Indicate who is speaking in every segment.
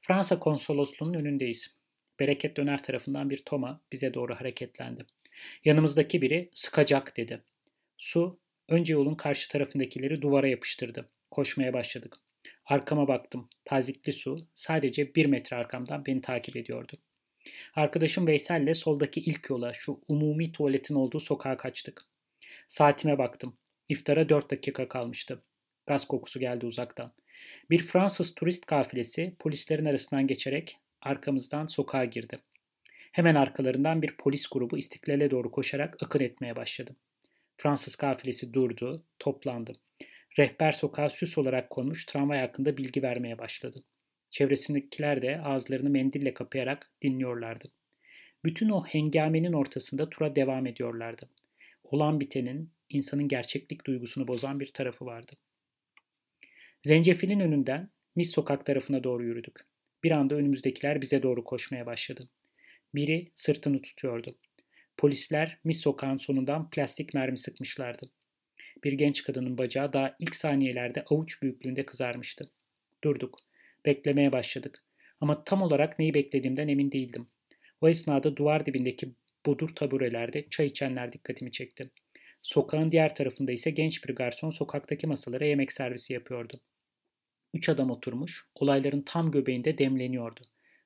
Speaker 1: Fransa konsolosluğunun önündeyiz. Bereket döner tarafından bir Toma bize doğru hareketlendi. Yanımızdaki biri sıkacak dedi. Su önce yolun karşı tarafındakileri duvara yapıştırdı. Koşmaya başladık. Arkama baktım. Tazikli su sadece bir metre arkamdan beni takip ediyordu. Arkadaşım Veysel ile soldaki ilk yola şu umumi tuvaletin olduğu sokağa kaçtık. Saatime baktım. İftara dört dakika kalmıştı. Gaz kokusu geldi uzaktan. Bir Fransız turist kafilesi polislerin arasından geçerek arkamızdan sokağa girdi. Hemen arkalarından bir polis grubu istiklale doğru koşarak akın etmeye başladı. Fransız kafilesi durdu, toplandı. Rehber sokağa süs olarak konmuş tramvay hakkında bilgi vermeye başladı. Çevresindekiler de ağızlarını mendille kapayarak dinliyorlardı. Bütün o hengamenin ortasında tura devam ediyorlardı. Olan bitenin insanın gerçeklik duygusunu bozan bir tarafı vardı. Zencefilin önünden Mis sokak tarafına doğru yürüdük. Bir anda önümüzdekiler bize doğru koşmaya başladı. Biri sırtını tutuyordu. Polisler Mis sokağın sonundan plastik mermi sıkmışlardı. Bir genç kadının bacağı daha ilk saniyelerde avuç büyüklüğünde kızarmıştı. Durduk. Beklemeye başladık. Ama tam olarak neyi beklediğimden emin değildim. O esnada duvar dibindeki bodur taburelerde çay içenler dikkatimi çekti. Sokağın diğer tarafında ise genç bir garson sokaktaki masalara yemek servisi yapıyordu. Üç adam oturmuş, olayların tam göbeğinde demleniyordu.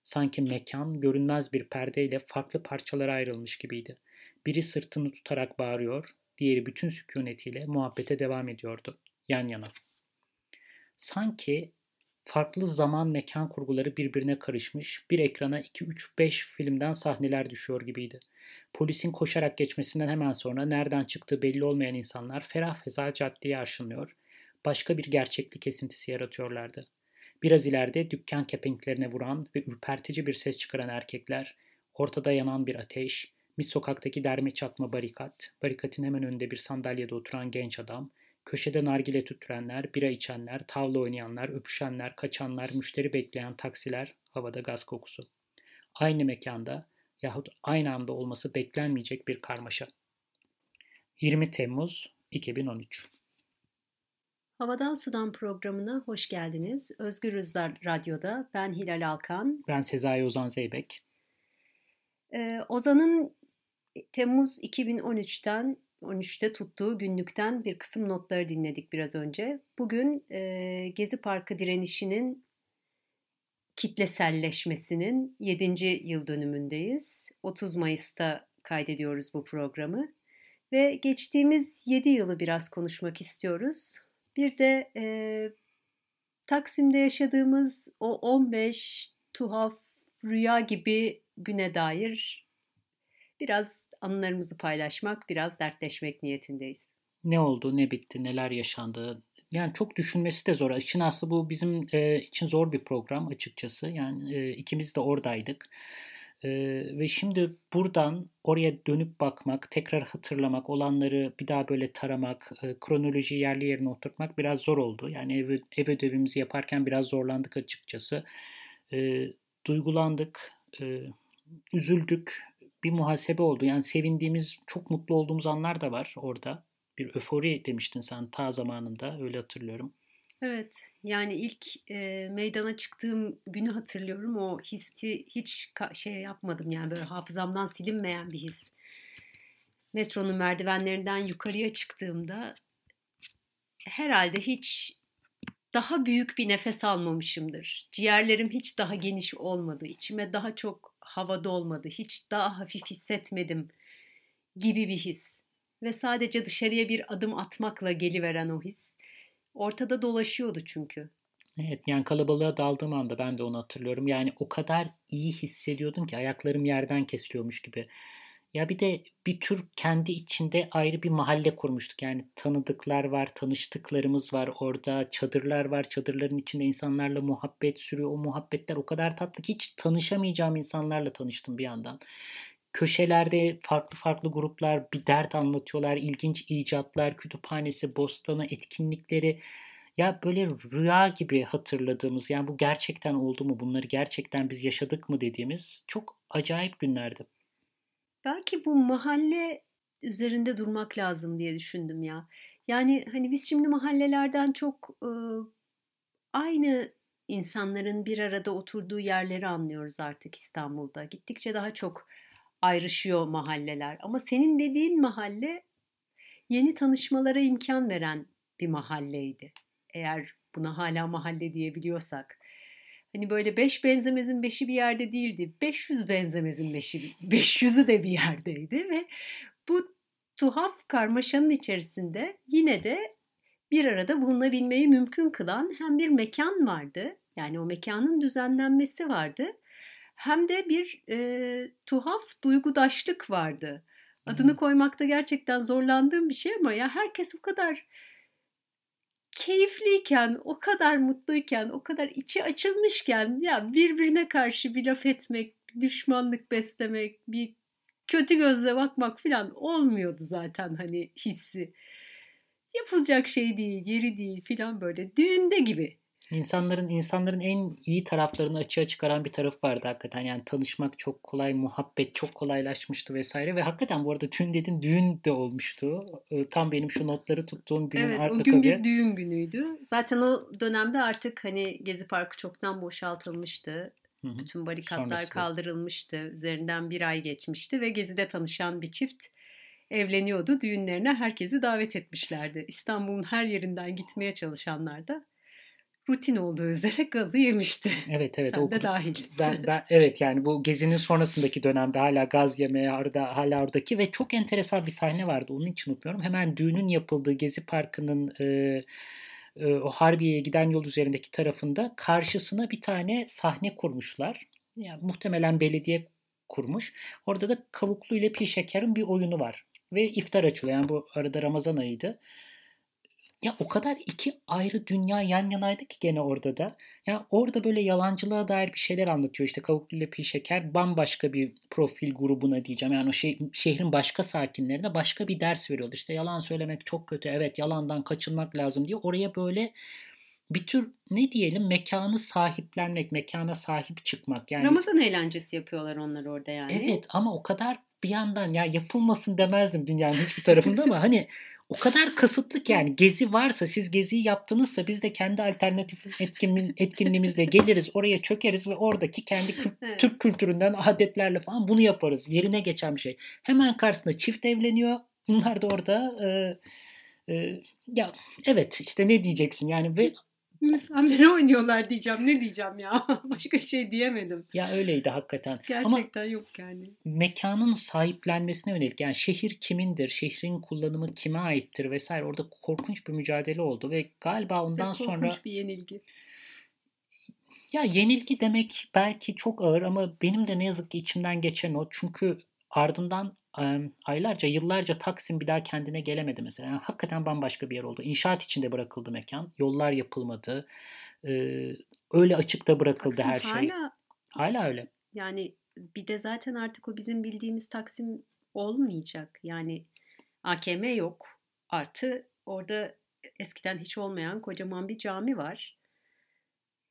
Speaker 1: Sanki mekan görünmez bir perdeyle farklı parçalara ayrılmış gibiydi. Biri sırtını tutarak bağırıyor, diğeri bütün sükunetiyle muhabbete devam ediyordu, yan yana. Sanki farklı zaman mekan kurguları birbirine karışmış, bir ekrana 2-3-5 filmden sahneler düşüyor gibiydi. Polisin koşarak geçmesinden hemen sonra nereden çıktığı belli olmayan insanlar ferah feza caddeyi arşınlıyor, başka bir gerçeklik esintisi yaratıyorlardı. Biraz ileride dükkan kepenklerine vuran ve ürpertici bir ses çıkaran erkekler, ortada yanan bir ateş, mis sokaktaki derme çatma barikat, barikatın hemen önünde bir sandalyede oturan genç adam, köşede nargile tüttürenler, bira içenler, tavla oynayanlar, öpüşenler, kaçanlar, müşteri bekleyen taksiler, havada gaz kokusu. Aynı mekanda yahut aynı anda olması beklenmeyecek bir karmaşa. 20 Temmuz 2013
Speaker 2: Havadan Sudan programına hoş geldiniz. Özgür Rüzgar Radyo'da ben Hilal Alkan.
Speaker 1: Ben Sezai Ozan Zeybek.
Speaker 2: Ee, Ozan'ın Temmuz 2013'ten 13'te tuttuğu günlükten bir kısım notları dinledik biraz önce. Bugün e, Gezi Parkı direnişinin kitleselleşmesinin 7. yıl dönümündeyiz. 30 Mayıs'ta kaydediyoruz bu programı. Ve geçtiğimiz 7 yılı biraz konuşmak istiyoruz. Bir de e, Taksim'de yaşadığımız o 15 tuhaf rüya gibi güne dair biraz anılarımızı paylaşmak, biraz dertleşmek niyetindeyiz.
Speaker 1: Ne oldu, ne bitti, neler yaşandı? Yani çok düşünmesi de zor. İçin aslında bu bizim e, için zor bir program açıkçası. Yani e, ikimiz de oradaydık. Ve şimdi buradan oraya dönüp bakmak, tekrar hatırlamak, olanları bir daha böyle taramak, e, kronolojiyi yerli yerine oturtmak biraz zor oldu. Yani ev, ev ödevimizi yaparken biraz zorlandık açıkçası. E, duygulandık, e, üzüldük, bir muhasebe oldu. Yani sevindiğimiz, çok mutlu olduğumuz anlar da var orada. Bir öfori demiştin sen ta zamanında öyle hatırlıyorum.
Speaker 2: Evet yani ilk e, meydana çıktığım günü hatırlıyorum. O hissi hiç şey yapmadım yani böyle hafızamdan silinmeyen bir his. Metronun merdivenlerinden yukarıya çıktığımda herhalde hiç daha büyük bir nefes almamışımdır. Ciğerlerim hiç daha geniş olmadı. İçime daha çok hava dolmadı. Hiç daha hafif hissetmedim gibi bir his. Ve sadece dışarıya bir adım atmakla geliveren o his. Ortada dolaşıyordu çünkü.
Speaker 1: Evet yani kalabalığa daldığım anda ben de onu hatırlıyorum. Yani o kadar iyi hissediyordum ki ayaklarım yerden kesiliyormuş gibi. Ya bir de bir tür kendi içinde ayrı bir mahalle kurmuştuk. Yani tanıdıklar var, tanıştıklarımız var orada, çadırlar var. Çadırların içinde insanlarla muhabbet sürüyor. O muhabbetler o kadar tatlı ki hiç tanışamayacağım insanlarla tanıştım bir yandan. Köşelerde farklı farklı gruplar bir dert anlatıyorlar. ilginç icatlar, kütüphanesi, bostanı, etkinlikleri. Ya böyle rüya gibi hatırladığımız yani bu gerçekten oldu mu bunları gerçekten biz yaşadık mı dediğimiz çok acayip günlerdi.
Speaker 2: Belki bu mahalle üzerinde durmak lazım diye düşündüm ya. Yani hani biz şimdi mahallelerden çok e, aynı insanların bir arada oturduğu yerleri anlıyoruz artık İstanbul'da. Gittikçe daha çok ayrışıyor mahalleler. Ama senin dediğin mahalle yeni tanışmalara imkan veren bir mahalleydi. Eğer buna hala mahalle diyebiliyorsak. Hani böyle beş benzemezin beşi bir yerde değildi. 500 benzemezin beşi, 500'ü de bir yerdeydi ve bu tuhaf karmaşanın içerisinde yine de bir arada bulunabilmeyi mümkün kılan hem bir mekan vardı. Yani o mekanın düzenlenmesi vardı. Hem de bir e, tuhaf duygudaşlık vardı. Adını koymakta gerçekten zorlandığım bir şey ama ya herkes o kadar keyifliyken, o kadar mutluyken, o kadar içi açılmışken ya birbirine karşı bir laf etmek, düşmanlık beslemek, bir kötü gözle bakmak falan olmuyordu zaten hani hissi. Yapılacak şey değil, yeri değil filan böyle düğünde gibi.
Speaker 1: İnsanların insanların en iyi taraflarını açığa çıkaran bir taraf vardı hakikaten. Yani tanışmak çok kolay, muhabbet çok kolaylaşmıştı vesaire ve hakikaten bu arada düğün dedin düğün de olmuştu. Tam benim şu notları tuttuğum günün
Speaker 2: evet,
Speaker 1: arka
Speaker 2: o gün bir düğün günüydü. Zaten o dönemde artık hani Gezi Parkı çoktan boşaltılmıştı. Hı-hı. Bütün barikatlar Sonrası. kaldırılmıştı. Üzerinden bir ay geçmişti ve Gezi'de tanışan bir çift evleniyordu. Düğünlerine herkesi davet etmişlerdi. İstanbul'un her yerinden gitmeye çalışanlar da rutin olduğu üzere gazı yemişti.
Speaker 1: Evet evet.
Speaker 2: Sen o, de dahil.
Speaker 1: Ben, ben, evet yani bu gezinin sonrasındaki dönemde hala gaz yemeye orada, hala oradaki ve çok enteresan bir sahne vardı. Onun için unutmuyorum. Hemen düğünün yapıldığı Gezi Parkı'nın e, e, o Harbiye'ye giden yol üzerindeki tarafında karşısına bir tane sahne kurmuşlar. Yani muhtemelen belediye kurmuş. Orada da Kavuklu ile Pi Şeker'in bir oyunu var. Ve iftar açılıyor. Yani bu arada Ramazan ayıydı. Ya o kadar iki ayrı dünya yan yanaydı ki gene orada da. Ya orada böyle yalancılığa dair bir şeyler anlatıyor. İşte Kavuklu ile Pi Şeker bambaşka bir profil grubuna diyeceğim. Yani o şey, şehrin başka sakinlerine başka bir ders veriyorlar. İşte yalan söylemek çok kötü. Evet yalandan kaçınmak lazım diye. Oraya böyle bir tür ne diyelim mekanı sahiplenmek, mekana sahip çıkmak. Yani
Speaker 2: Ramazan eğlencesi yapıyorlar onlar orada yani.
Speaker 1: Evet ama o kadar bir yandan ya yapılmasın demezdim dünyanın hiçbir tarafında ama hani o kadar kasıtlı ki yani gezi varsa siz geziyi yaptınızsa biz de kendi alternatif etkinliğimiz, etkinliğimizle geliriz oraya çökeriz ve oradaki kendi kü- Türk kültüründen adetlerle falan bunu yaparız. Yerine geçen bir şey. Hemen karşısında çift evleniyor. Bunlar da orada e, e, ya evet işte ne diyeceksin yani ve
Speaker 2: Müsamere oynuyorlar diyeceğim. Ne diyeceğim ya? Başka şey diyemedim.
Speaker 1: Ya öyleydi hakikaten.
Speaker 2: Gerçekten Ama yok yani.
Speaker 1: Mekanın sahiplenmesine yönelik. Yani şehir kimindir? Şehrin kullanımı kime aittir vesaire. Orada korkunç bir mücadele oldu ve galiba ondan
Speaker 2: korkunç
Speaker 1: sonra...
Speaker 2: Korkunç bir yenilgi.
Speaker 1: Ya yenilgi demek belki çok ağır ama benim de ne yazık ki içimden geçen o. Çünkü ardından aylarca, yıllarca Taksim bir daha kendine gelemedi mesela. Yani hakikaten bambaşka bir yer oldu. İnşaat içinde bırakıldı mekan. Yollar yapılmadı. öyle açıkta bırakıldı Taksim her şey. Hala, hala öyle.
Speaker 2: Yani bir de zaten artık o bizim bildiğimiz Taksim olmayacak. Yani AKM yok. Artı orada eskiden hiç olmayan kocaman bir cami var.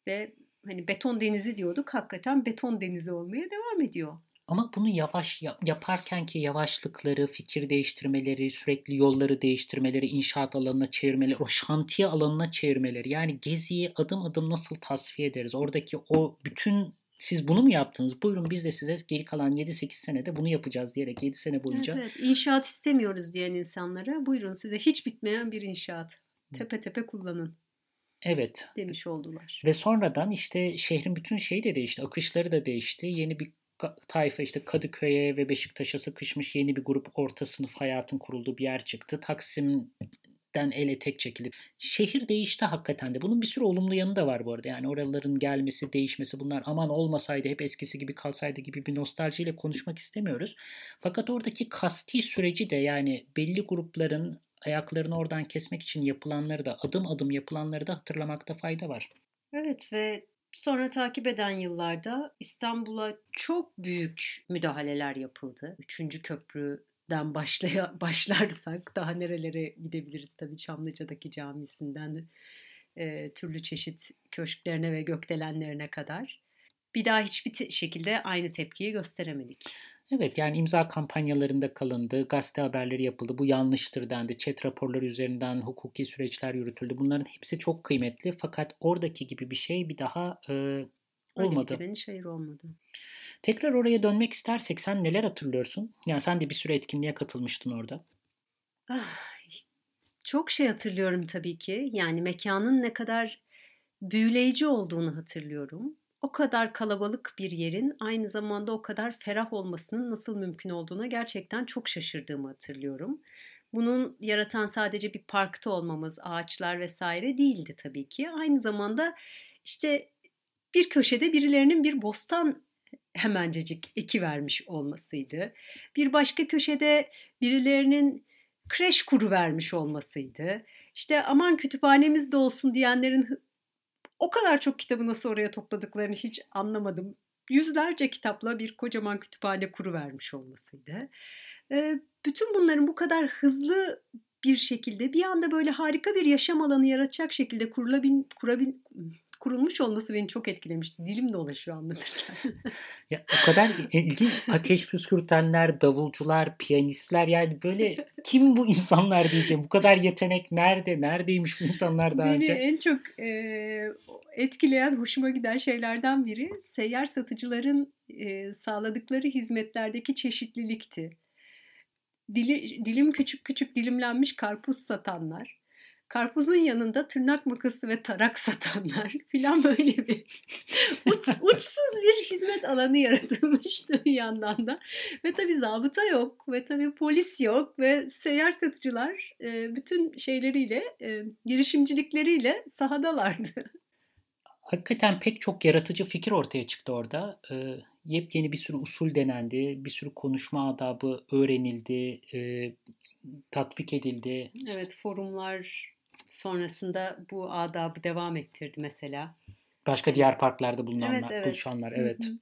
Speaker 2: Ve hani beton denizi diyorduk. Hakikaten beton denizi olmaya devam ediyor.
Speaker 1: Ama bunu yavaş yaparken ki yavaşlıkları, fikir değiştirmeleri, sürekli yolları değiştirmeleri, inşaat alanına çevirmeleri, o şantiye alanına çevirmeleri. Yani geziyi adım adım nasıl tasfiye ederiz? Oradaki o bütün siz bunu mu yaptınız? Buyurun biz de size geri kalan 7-8 senede bunu yapacağız diyerek 7 sene boyunca.
Speaker 2: Evet, evet. İnşaat istemiyoruz diyen insanlara buyurun size hiç bitmeyen bir inşaat. Tepe tepe kullanın.
Speaker 1: Evet.
Speaker 2: Demiş oldular.
Speaker 1: Ve sonradan işte şehrin bütün şeyi de değişti. Akışları da değişti. Yeni bir tayfa işte Kadıköy'e ve Beşiktaş'a sıkışmış yeni bir grup orta sınıf hayatın kurulduğu bir yer çıktı. Taksim'den ele tek çekilip şehir değişti hakikaten de. Bunun bir sürü olumlu yanı da var bu arada. Yani oraların gelmesi, değişmesi bunlar aman olmasaydı hep eskisi gibi kalsaydı gibi bir nostaljiyle konuşmak istemiyoruz. Fakat oradaki kasti süreci de yani belli grupların ayaklarını oradan kesmek için yapılanları da adım adım yapılanları da hatırlamakta fayda var.
Speaker 2: Evet ve Sonra takip eden yıllarda İstanbul'a çok büyük müdahaleler yapıldı. Üçüncü köprüden başlaya, başlarsak daha nerelere gidebiliriz tabii Çamlıca'daki camisinden e, türlü çeşit köşklerine ve gökdelenlerine kadar. bir daha hiçbir şekilde aynı tepkiyi gösteremedik.
Speaker 1: Evet yani imza kampanyalarında kalındı, gazete haberleri yapıldı, bu yanlıştır dendi, chat raporları üzerinden hukuki süreçler yürütüldü. Bunların hepsi çok kıymetli fakat oradaki gibi bir şey bir daha e, olmadı.
Speaker 2: Öyle bir hayır olmadı.
Speaker 1: Tekrar oraya dönmek istersek sen neler hatırlıyorsun? Yani sen de bir sürü etkinliğe katılmıştın orada.
Speaker 2: Ah, çok şey hatırlıyorum tabii ki. Yani mekanın ne kadar büyüleyici olduğunu hatırlıyorum o kadar kalabalık bir yerin aynı zamanda o kadar ferah olmasının nasıl mümkün olduğuna gerçekten çok şaşırdığımı hatırlıyorum. Bunun yaratan sadece bir parkta olmamız, ağaçlar vesaire değildi tabii ki. Aynı zamanda işte bir köşede birilerinin bir bostan hemencecik eki vermiş olmasıydı. Bir başka köşede birilerinin kreş kuru vermiş olmasıydı. İşte aman kütüphanemiz de olsun diyenlerin o kadar çok kitabı nasıl oraya topladıklarını hiç anlamadım. Yüzlerce kitapla bir kocaman kütüphane kuru vermiş olmasıydı. Bütün bunların bu kadar hızlı bir şekilde bir anda böyle harika bir yaşam alanı yaratacak şekilde kurulabil, kurabil, kurulmuş olması beni çok etkilemişti. Dilim dolaşıyor anlatırken.
Speaker 1: ya o kadar ilginç ateş püskürtenler, davulcular, piyanistler yani böyle kim bu insanlar diyeceğim. Bu kadar yetenek nerede? Neredeymiş bu insanlar daha
Speaker 2: beni
Speaker 1: önce?
Speaker 2: Beni en çok e, etkileyen, hoşuma giden şeylerden biri seyyar satıcıların e, sağladıkları hizmetlerdeki çeşitlilikti. Dili, dilim küçük küçük dilimlenmiş karpuz satanlar, karpuzun yanında tırnak makası ve tarak satanlar filan böyle bir uç, uçsuz bir hizmet alanı yaratılmıştı bir yandan da. Ve tabii zabıta yok ve tabii polis yok ve seyyar satıcılar e, bütün şeyleriyle, e, girişimcilikleriyle sahadalardı.
Speaker 1: Hakikaten pek çok yaratıcı fikir ortaya çıktı orada. E, yepyeni bir sürü usul denendi, bir sürü konuşma adabı öğrenildi, e, tatbik edildi.
Speaker 2: Evet, forumlar sonrasında bu adabı devam ettirdi mesela.
Speaker 1: Başka diğer parklarda bulunanlar, evet, evet. buluşanlar. Evet. Hı hı.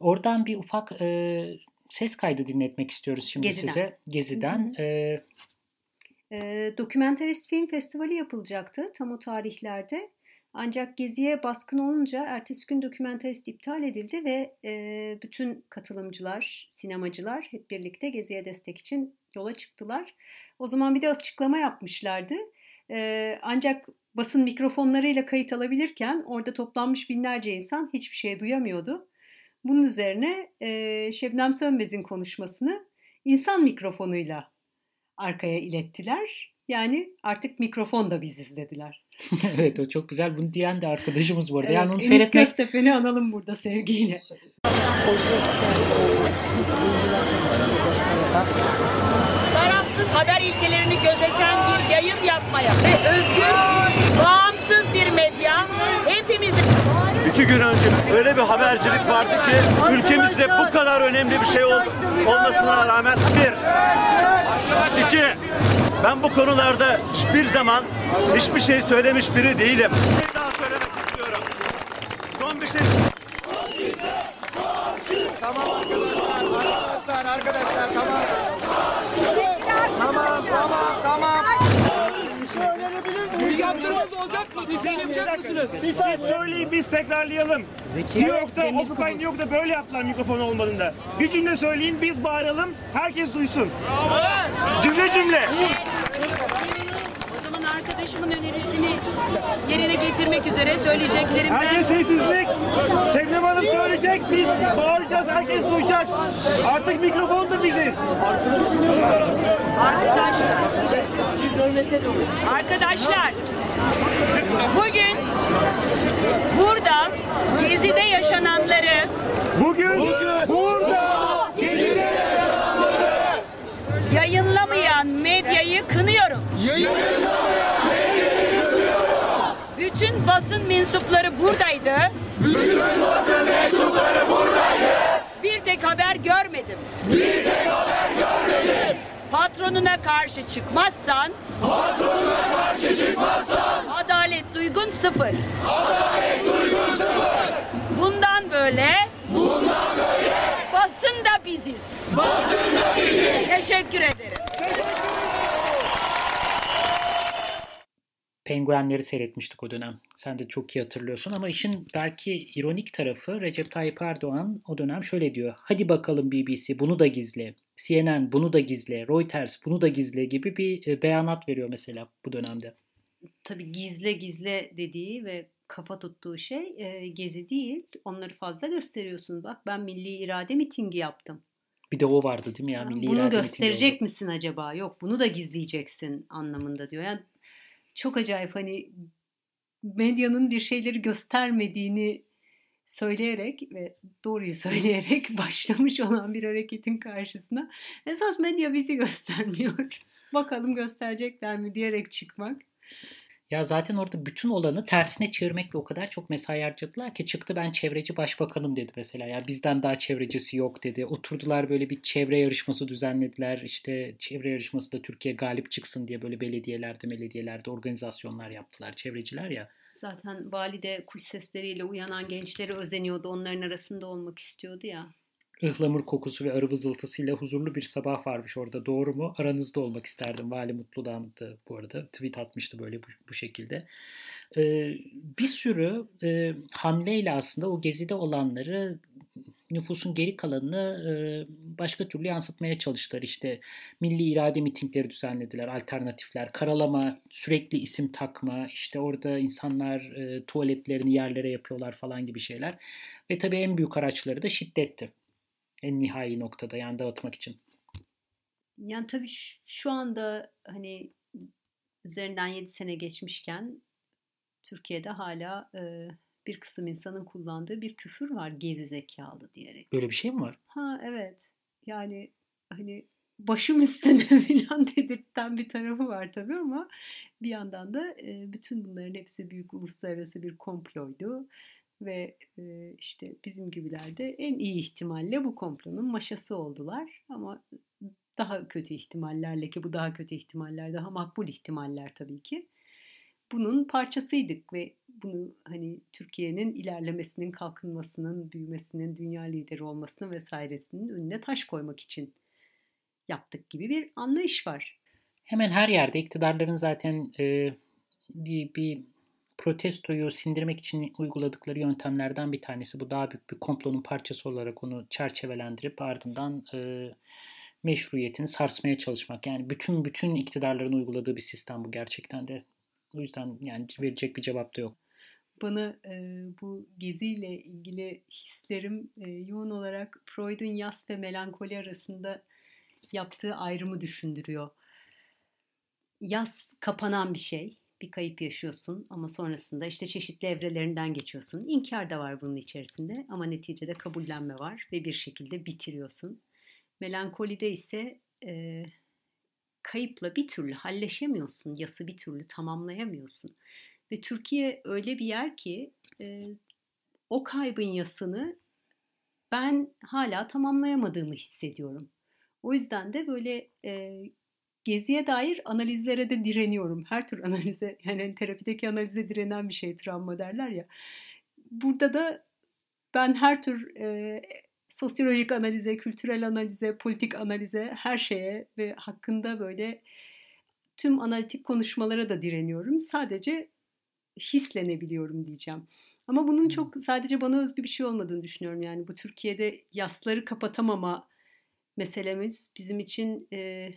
Speaker 1: Oradan bir ufak e, ses kaydı dinletmek istiyoruz şimdi Geziden. size. Gezi'den. Hı hı. E,
Speaker 2: e, Dokumentarist Film Festivali yapılacaktı tam o tarihlerde. Ancak Gezi'ye baskın olunca ertesi gün dokumentarist iptal edildi ve e, bütün katılımcılar, sinemacılar hep birlikte Gezi'ye destek için yola çıktılar. O zaman bir de açıklama yapmışlardı. E, ancak basın mikrofonlarıyla kayıt alabilirken orada toplanmış binlerce insan hiçbir şey duyamıyordu. Bunun üzerine e, Şebnem Sönmez'in konuşmasını insan mikrofonuyla arkaya ilettiler. Yani artık mikrofon da biziz dediler.
Speaker 1: evet o çok güzel. Bunu diyen de arkadaşımız bu arada.
Speaker 2: Evet,
Speaker 1: yani onu
Speaker 2: Enis seyretmek... Göztepe'ni analım burada sevgiyle.
Speaker 3: Tarafsız haber ilkelerini gözeten yayın yapmaya ve özgür, bağımsız bir medya hepimizin...
Speaker 4: İki gün önce öyle bir habercilik vardı ki ülkemizde bu kadar önemli bir şey ol, olmasına rağmen bir, iki, ben bu konularda hiçbir zaman hiçbir şey söylemiş biri değilim. Bir daha söylemek istiyorum. Son bir şey. Tamam arkadaşlar, arkadaşlar, arkadaşlar tamam. Tamam, tamam, tamam.
Speaker 5: Bir yaptırmaz olacak mı? Bir şey yapacak mısınız?
Speaker 6: Bir şey söyleyin biz tekrarlayalım. New York'ta, Occupy New York'ta böyle yaptılar mikrofon olmadığında. Bir cümle söyleyin biz bağıralım herkes duysun. Cümle cümle.
Speaker 3: O zaman arkadaşımın önerisini yerine getirmek üzere söyleyeceklerim ben.
Speaker 6: Herkes sessizlik. Şebnem Hanım söyleyecek biz bağıracağız herkes duyacak. Artık mikrofon da biziz.
Speaker 3: Arkadaşlar. Arkadaşlar. Bugün burada Gezi'de yaşananları
Speaker 6: Bugün, bugün burada Gezi'de yaşananları
Speaker 3: yayınlamayan medyayı kınıyorum.
Speaker 6: Yayınlamayan medyayı kınıyorum.
Speaker 3: Bütün basın mensupları buradaydı.
Speaker 6: Bütün basın mensupları buradaydı.
Speaker 3: Bir tek haber görmedim.
Speaker 6: Bir tek haber görmedim.
Speaker 3: Patronuna karşı çıkmazsan
Speaker 6: Patronuna karşı çıkmazsan
Speaker 3: Adalet duygun sıfır.
Speaker 6: Adalet duygun sıfır.
Speaker 3: Bundan böyle
Speaker 6: Bundan böyle
Speaker 3: basın da biziz.
Speaker 6: Basın da biziz.
Speaker 3: Teşekkür ederim.
Speaker 1: penguenleri seyretmiştik o dönem. Sen de çok iyi hatırlıyorsun ama işin belki ironik tarafı Recep Tayyip Erdoğan o dönem şöyle diyor. Hadi bakalım BBC bunu da gizle. CNN bunu da gizle. Reuters bunu da gizle gibi bir e, beyanat veriyor mesela bu dönemde.
Speaker 2: Tabii gizle gizle dediği ve kafa tuttuğu şey e, gezi değil. Onları fazla gösteriyorsun. Bak ben milli irade mitingi yaptım.
Speaker 1: Bir de o vardı değil mi ya? Milli
Speaker 2: bunu gösterecek misin acaba? Yok bunu da gizleyeceksin anlamında diyor. Yani çok acayip hani medyanın bir şeyleri göstermediğini söyleyerek ve doğruyu söyleyerek başlamış olan bir hareketin karşısına esas medya bizi göstermiyor. Bakalım gösterecekler mi diyerek çıkmak.
Speaker 1: Ya zaten orada bütün olanı tersine çevirmekle o kadar çok mesai harcadılar ki çıktı ben çevreci başbakanım dedi mesela. Ya bizden daha çevrecisi yok dedi. Oturdular böyle bir çevre yarışması düzenlediler. İşte çevre yarışması da Türkiye galip çıksın diye böyle belediyelerde belediyelerde organizasyonlar yaptılar. Çevreciler ya.
Speaker 2: Zaten vali de kuş sesleriyle uyanan gençleri özeniyordu. Onların arasında olmak istiyordu ya.
Speaker 1: Ihlamur kokusu ve arı vızıltısıyla huzurlu bir sabah varmış orada. Doğru mu? Aranızda olmak isterdim. Vali Mutlu'dandı bu arada. Tweet atmıştı böyle bu, bu şekilde. Ee, bir sürü e, hamleyle aslında o gezide olanları nüfusun geri kalanını başka türlü yansıtmaya çalıştılar. İşte milli irade mitingleri düzenlediler, alternatifler, karalama, sürekli isim takma, işte orada insanlar tuvaletlerini yerlere yapıyorlar falan gibi şeyler. Ve tabii en büyük araçları da şiddetti. En nihai noktada yani dağıtmak için.
Speaker 2: Yani tabii şu anda hani üzerinden 7 sene geçmişken Türkiye'de hala e, bir kısım insanın kullandığı bir küfür var gezi zekalı diyerek.
Speaker 1: Böyle bir şey mi var?
Speaker 2: Ha evet. Yani hani başım üstünde falan dedirten bir tarafı var tabii ama bir yandan da e, bütün bunların hepsi büyük uluslararası bir komploydu ve e, işte bizim gibiler de en iyi ihtimalle bu komplonun maşası oldular ama daha kötü ihtimallerle ki bu daha kötü ihtimaller daha makbul ihtimaller tabii ki bunun parçasıydık ve bunu hani Türkiye'nin ilerlemesinin, kalkınmasının, büyümesinin, dünya lideri olmasının vesairesinin önüne taş koymak için yaptık gibi bir anlayış var.
Speaker 1: Hemen her yerde iktidarların zaten e, bir, bir protestoyu sindirmek için uyguladıkları yöntemlerden bir tanesi. Bu daha büyük bir komplonun parçası olarak onu çerçevelendirip ardından e, meşruiyetini sarsmaya çalışmak. Yani bütün bütün iktidarların uyguladığı bir sistem bu gerçekten de. O yüzden yani verecek bir cevap da yok.
Speaker 2: Bana e, bu geziyle ilgili hislerim e, yoğun olarak Freud'un yas ve melankoli arasında yaptığı ayrımı düşündürüyor. Yas kapanan bir şey. Bir kayıp yaşıyorsun ama sonrasında işte çeşitli evrelerinden geçiyorsun. İnkar da var bunun içerisinde ama neticede kabullenme var ve bir şekilde bitiriyorsun. Melankolide ise e, kayıpla bir türlü halleşemiyorsun, yası bir türlü tamamlayamıyorsun. Ve Türkiye öyle bir yer ki e, o kaybın yasını ben hala tamamlayamadığımı hissediyorum. O yüzden de böyle e, geziye dair analizlere de direniyorum. Her tür analize, yani terapideki analize direnen bir şey travma derler ya. Burada da ben her tür e, sosyolojik analize, kültürel analize, politik analize, her şeye ve hakkında böyle tüm analitik konuşmalara da direniyorum. Sadece hislenebiliyorum diyeceğim. Ama bunun çok sadece bana özgü bir şey olmadığını düşünüyorum. Yani bu Türkiye'de yasları kapatamama meselemiz bizim için e,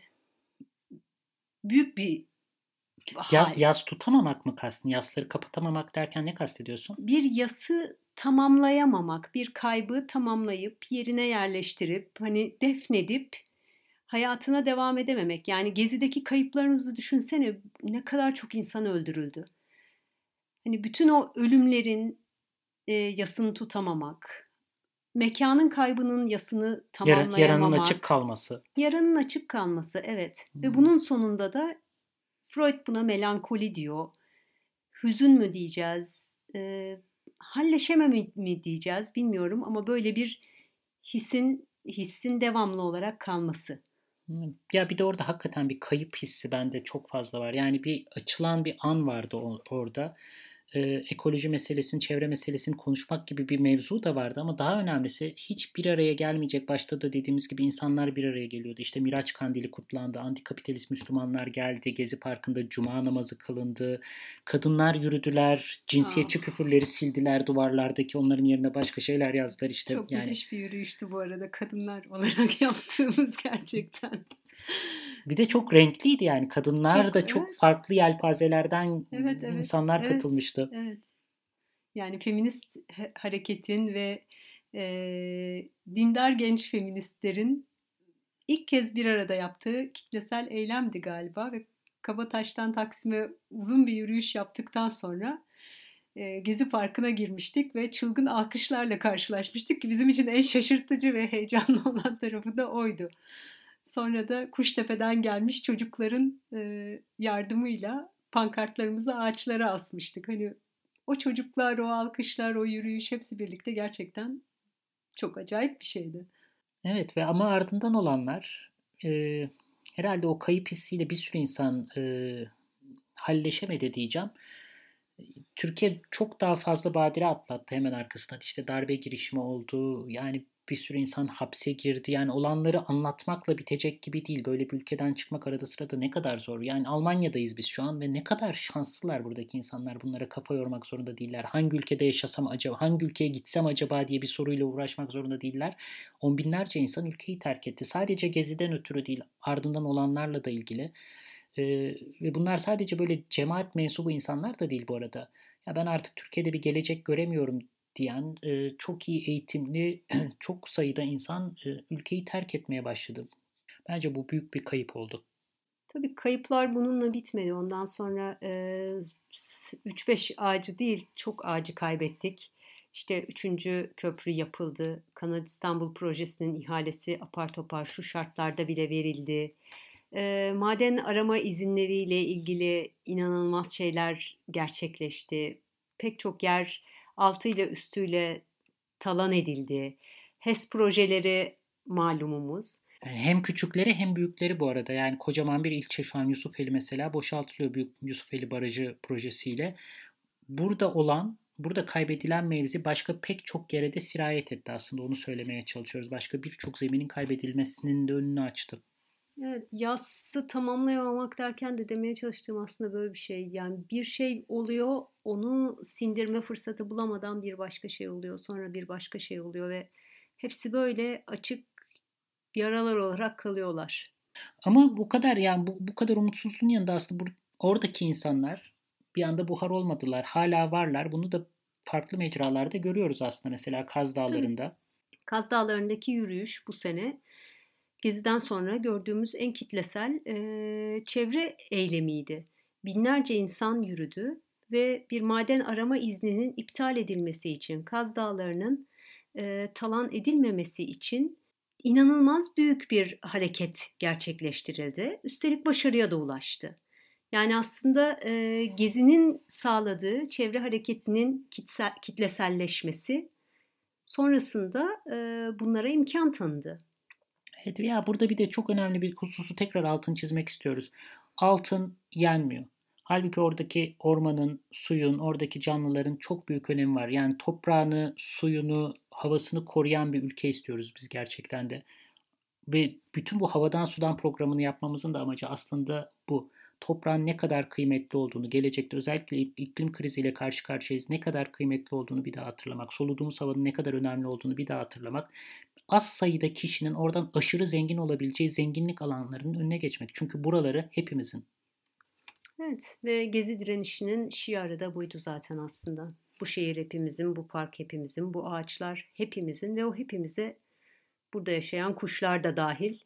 Speaker 2: büyük bir
Speaker 1: ya, yas tutamamak mı kastın? Yasları kapatamamak derken ne kastediyorsun?
Speaker 2: Bir yası tamamlayamamak, bir kaybı tamamlayıp yerine yerleştirip hani defnedip hayatına devam edememek. Yani gezideki kayıplarımızı düşünsene ne kadar çok insan öldürüldü. Hani bütün o ölümlerin e, yasını tutamamak, mekanın kaybının yasını tamamlayamamak.
Speaker 1: Yaranın açık kalması.
Speaker 2: Yaranın açık kalması evet. Hmm. Ve bunun sonunda da Freud buna melankoli diyor. Hüzün mü diyeceğiz? E, halleşemem mi diyeceğiz bilmiyorum ama böyle bir hissin hissin devamlı olarak kalması.
Speaker 1: Ya bir de orada hakikaten bir kayıp hissi bende çok fazla var. Yani bir açılan bir an vardı orada. E, ekoloji meselesini, çevre meselesini konuşmak gibi bir mevzu da vardı ama daha önemlisi hiç bir araya gelmeyecek başta da dediğimiz gibi insanlar bir araya geliyordu. İşte Miraç Kandili kutlandı, antikapitalist Müslümanlar geldi, Gezi Parkı'nda cuma namazı kılındı, kadınlar yürüdüler, cinsiyetçi
Speaker 2: Aa.
Speaker 1: küfürleri sildiler duvarlardaki onların yerine başka şeyler yazdılar işte.
Speaker 2: Çok
Speaker 1: yani
Speaker 2: müthiş bir yürüyüştü bu arada kadınlar olarak yaptığımız gerçekten.
Speaker 1: Bir de çok renkliydi yani kadınlar
Speaker 2: Çok,
Speaker 1: da çok
Speaker 2: evet.
Speaker 1: farklı yelpazelerden
Speaker 2: Evet, evet,
Speaker 1: insanlar
Speaker 2: evet.
Speaker 1: katılmıştı.
Speaker 2: Evet. Yani feminist ha- hareketin ve e, dindar genç feministlerin ilk kez bir arada yaptığı kitlesel eylemdi galiba ve Kabataş'tan Taksim'e uzun bir yürüyüş yaptıktan sonra e, Gezi Parkı'na girmiştik ve çılgın alkışlarla karşılaşmıştık ki bizim için en şaşırtıcı ve heyecanlı olan tarafı da oydu. Sonra da Kuştepe'den gelmiş çocukların e, yardımıyla pankartlarımızı ağaçlara asmıştık. Hani o çocuklar, o alkışlar, o yürüyüş hepsi birlikte gerçekten çok acayip bir şeydi.
Speaker 1: Evet ve ama ardından olanlar e, herhalde o kayıp hissiyle bir sürü insan e, halleşemedi diyeceğim. Türkiye çok daha fazla badire atlattı hemen arkasından. İşte darbe girişimi oldu. Yani bir sürü insan hapse girdi. Yani olanları anlatmakla bitecek gibi değil. Böyle bir ülkeden çıkmak arada sırada ne kadar zor. Yani Almanya'dayız biz şu an ve ne kadar şanslılar buradaki insanlar. Bunlara kafa yormak zorunda değiller. Hangi ülkede yaşasam acaba, hangi ülkeye gitsem acaba diye bir soruyla uğraşmak zorunda değiller. On binlerce insan ülkeyi terk etti. Sadece geziden ötürü değil, ardından olanlarla da ilgili. Ee, ve bunlar sadece böyle cemaat mensubu insanlar da değil bu arada. Ya ben artık Türkiye'de bir gelecek göremiyorum diyen e, çok iyi eğitimli çok sayıda insan e, ülkeyi terk etmeye başladı. Bence bu büyük bir kayıp oldu.
Speaker 2: Tabii kayıplar bununla bitmedi. Ondan sonra e, 3-5 ağacı değil çok ağacı kaybettik. İşte üçüncü köprü yapıldı. Kanal İstanbul projesinin ihalesi apar topar şu şartlarda bile verildi. E, maden arama izinleriyle ilgili inanılmaz şeyler gerçekleşti. Pek çok yer altıyla üstüyle talan edildi. HES projeleri malumumuz.
Speaker 1: Yani hem küçükleri hem büyükleri bu arada. Yani kocaman bir ilçe şu an Yusufeli mesela boşaltılıyor Büyük Yusufeli Barajı projesiyle. Burada olan, burada kaybedilen mevzi başka pek çok yere de sirayet etti aslında. Onu söylemeye çalışıyoruz. Başka birçok zeminin kaybedilmesinin de önünü açtı.
Speaker 2: Evet, yassı tamamlayamamak derken de demeye çalıştığım aslında böyle bir şey. Yani bir şey oluyor, onu sindirme fırsatı bulamadan bir başka şey oluyor, sonra bir başka şey oluyor ve hepsi böyle açık yaralar olarak kalıyorlar.
Speaker 1: Ama bu kadar yani bu, bu kadar umutsuzluğun yanında aslında bu, oradaki insanlar bir anda buhar olmadılar. Hala varlar. Bunu da farklı mecralarda görüyoruz aslında. Mesela Kaz Dağları'nda.
Speaker 2: Kaz Dağları'ndaki yürüyüş bu sene Gezi'den sonra gördüğümüz en kitlesel e, çevre eylemiydi. Binlerce insan yürüdü ve bir maden arama izninin iptal edilmesi için, Kaz Dağları'nın e, talan edilmemesi için inanılmaz büyük bir hareket gerçekleştirildi. Üstelik başarıya da ulaştı. Yani aslında e, Gezi'nin sağladığı çevre hareketinin kitsel, kitleselleşmesi sonrasında e, bunlara imkan tanıdı.
Speaker 1: Evet ya burada bir de çok önemli bir hususu tekrar altın çizmek istiyoruz. Altın yenmiyor. Halbuki oradaki ormanın, suyun, oradaki canlıların çok büyük önemi var. Yani toprağını, suyunu, havasını koruyan bir ülke istiyoruz biz gerçekten de. Ve bütün bu havadan sudan programını yapmamızın da amacı aslında bu. Toprağın ne kadar kıymetli olduğunu, gelecekte özellikle iklim kriziyle karşı karşıyayız ne kadar kıymetli olduğunu bir daha hatırlamak, soluduğumuz havanın ne kadar önemli olduğunu bir daha hatırlamak az sayıda kişinin oradan aşırı zengin olabileceği zenginlik alanlarının önüne geçmek. Çünkü buraları hepimizin.
Speaker 2: Evet ve Gezi direnişinin şiarı da buydu zaten aslında. Bu şehir hepimizin, bu park hepimizin, bu ağaçlar hepimizin ve o hepimize burada yaşayan kuşlar da dahil.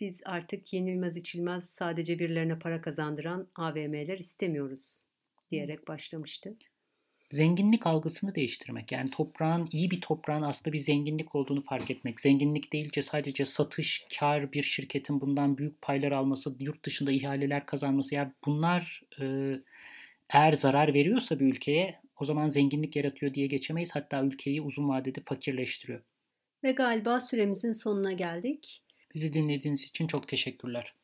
Speaker 2: Biz artık yenilmez içilmez sadece birilerine para kazandıran AVM'ler istemiyoruz diyerek başlamıştı
Speaker 1: zenginlik algısını değiştirmek. Yani toprağın, iyi bir toprağın aslında bir zenginlik olduğunu fark etmek. Zenginlik değilce sadece satış, kar bir şirketin bundan büyük paylar alması, yurt dışında ihaleler kazanması. Yani bunlar e, eğer zarar veriyorsa bir ülkeye o zaman zenginlik yaratıyor diye geçemeyiz. Hatta ülkeyi uzun vadede fakirleştiriyor.
Speaker 2: Ve galiba süremizin sonuna geldik.
Speaker 1: Bizi dinlediğiniz için çok teşekkürler.